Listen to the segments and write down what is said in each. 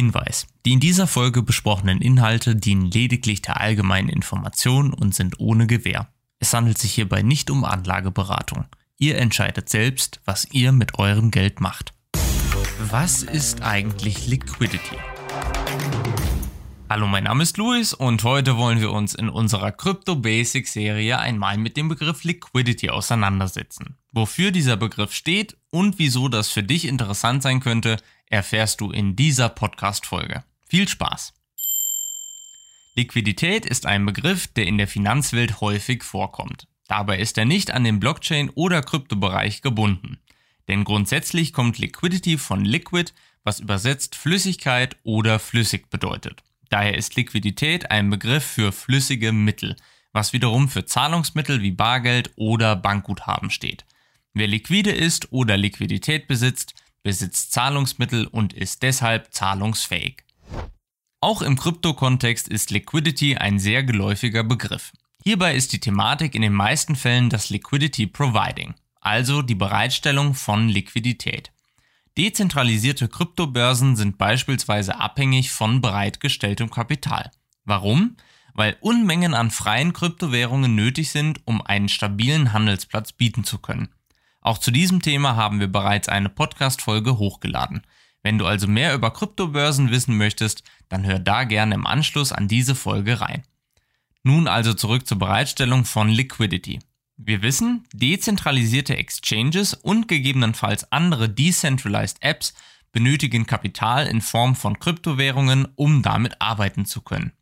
Hinweis. Die in dieser Folge besprochenen Inhalte dienen lediglich der allgemeinen Information und sind ohne Gewähr. Es handelt sich hierbei nicht um Anlageberatung. Ihr entscheidet selbst, was ihr mit eurem Geld macht. Was ist eigentlich Liquidity? Hallo, mein Name ist Luis und heute wollen wir uns in unserer Crypto Basics Serie einmal mit dem Begriff Liquidity auseinandersetzen. Wofür dieser Begriff steht und wieso das für dich interessant sein könnte, erfährst du in dieser Podcast-Folge. Viel Spaß! Liquidität ist ein Begriff, der in der Finanzwelt häufig vorkommt. Dabei ist er nicht an den Blockchain- oder Kryptobereich gebunden. Denn grundsätzlich kommt Liquidity von Liquid, was übersetzt Flüssigkeit oder flüssig bedeutet. Daher ist Liquidität ein Begriff für flüssige Mittel, was wiederum für Zahlungsmittel wie Bargeld oder Bankguthaben steht. Wer liquide ist oder Liquidität besitzt, besitzt Zahlungsmittel und ist deshalb zahlungsfähig. Auch im Krypto-Kontext ist Liquidity ein sehr geläufiger Begriff. Hierbei ist die Thematik in den meisten Fällen das Liquidity Providing, also die Bereitstellung von Liquidität. Dezentralisierte Kryptobörsen sind beispielsweise abhängig von bereitgestelltem Kapital. Warum? Weil Unmengen an freien Kryptowährungen nötig sind, um einen stabilen Handelsplatz bieten zu können. Auch zu diesem Thema haben wir bereits eine Podcast-Folge hochgeladen. Wenn du also mehr über Kryptobörsen wissen möchtest, dann hör da gerne im Anschluss an diese Folge rein. Nun also zurück zur Bereitstellung von Liquidity. Wir wissen, dezentralisierte Exchanges und gegebenenfalls andere decentralized Apps benötigen Kapital in Form von Kryptowährungen, um damit arbeiten zu können.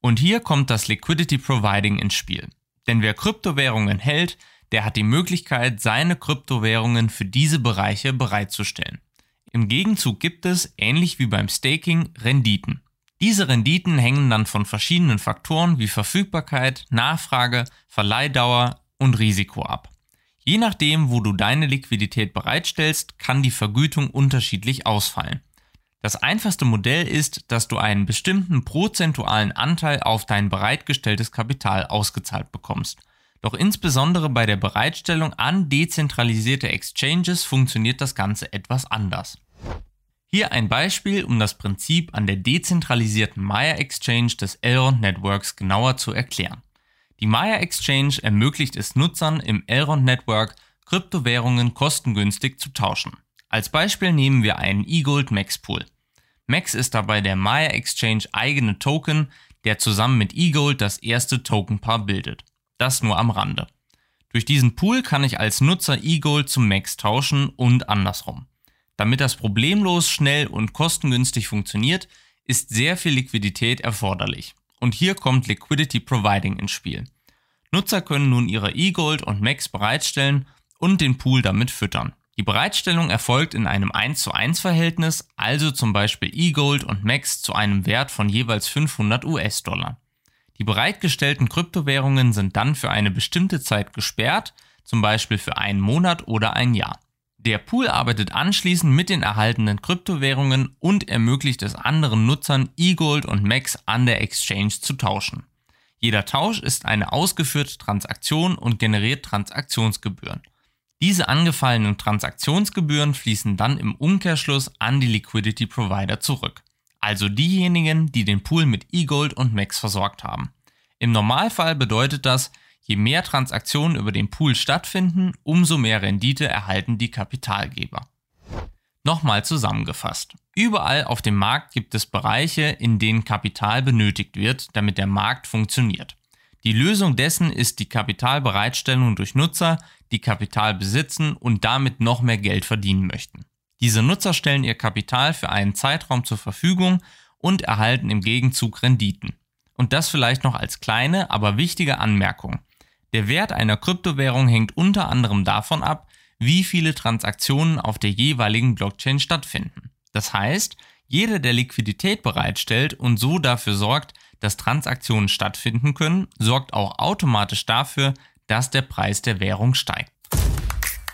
Und hier kommt das Liquidity Providing ins Spiel. Denn wer Kryptowährungen hält, der hat die Möglichkeit, seine Kryptowährungen für diese Bereiche bereitzustellen. Im Gegenzug gibt es, ähnlich wie beim Staking, Renditen. Diese Renditen hängen dann von verschiedenen Faktoren wie Verfügbarkeit, Nachfrage, Verleihdauer und Risiko ab. Je nachdem, wo du deine Liquidität bereitstellst, kann die Vergütung unterschiedlich ausfallen. Das einfachste Modell ist, dass du einen bestimmten prozentualen Anteil auf dein bereitgestelltes Kapital ausgezahlt bekommst. Doch insbesondere bei der Bereitstellung an dezentralisierte Exchanges funktioniert das Ganze etwas anders. Hier ein Beispiel, um das Prinzip an der dezentralisierten Maya Exchange des Elrond Networks genauer zu erklären. Die Maya Exchange ermöglicht es Nutzern im Elrond Network, Kryptowährungen kostengünstig zu tauschen. Als Beispiel nehmen wir einen eGold Max Pool. Max ist dabei der Maya Exchange eigene Token, der zusammen mit eGold das erste Tokenpaar bildet. Das nur am Rande. Durch diesen Pool kann ich als Nutzer eGold zum Max tauschen und andersrum. Damit das problemlos, schnell und kostengünstig funktioniert, ist sehr viel Liquidität erforderlich. Und hier kommt Liquidity Providing ins Spiel. Nutzer können nun ihre eGold und Max bereitstellen und den Pool damit füttern. Die Bereitstellung erfolgt in einem 1 zu 1 Verhältnis, also zum Beispiel eGold und Max zu einem Wert von jeweils 500 US-Dollar. Die bereitgestellten Kryptowährungen sind dann für eine bestimmte Zeit gesperrt, zum Beispiel für einen Monat oder ein Jahr. Der Pool arbeitet anschließend mit den erhaltenen Kryptowährungen und ermöglicht es anderen Nutzern, eGold und Max an der Exchange zu tauschen. Jeder Tausch ist eine ausgeführte Transaktion und generiert Transaktionsgebühren. Diese angefallenen Transaktionsgebühren fließen dann im Umkehrschluss an die Liquidity Provider zurück also diejenigen, die den Pool mit eGold und Max versorgt haben. Im Normalfall bedeutet das, je mehr Transaktionen über den Pool stattfinden, umso mehr Rendite erhalten die Kapitalgeber. Nochmal zusammengefasst. Überall auf dem Markt gibt es Bereiche, in denen Kapital benötigt wird, damit der Markt funktioniert. Die Lösung dessen ist die Kapitalbereitstellung durch Nutzer, die Kapital besitzen und damit noch mehr Geld verdienen möchten. Diese Nutzer stellen ihr Kapital für einen Zeitraum zur Verfügung und erhalten im Gegenzug Renditen. Und das vielleicht noch als kleine, aber wichtige Anmerkung. Der Wert einer Kryptowährung hängt unter anderem davon ab, wie viele Transaktionen auf der jeweiligen Blockchain stattfinden. Das heißt, jeder, der Liquidität bereitstellt und so dafür sorgt, dass Transaktionen stattfinden können, sorgt auch automatisch dafür, dass der Preis der Währung steigt.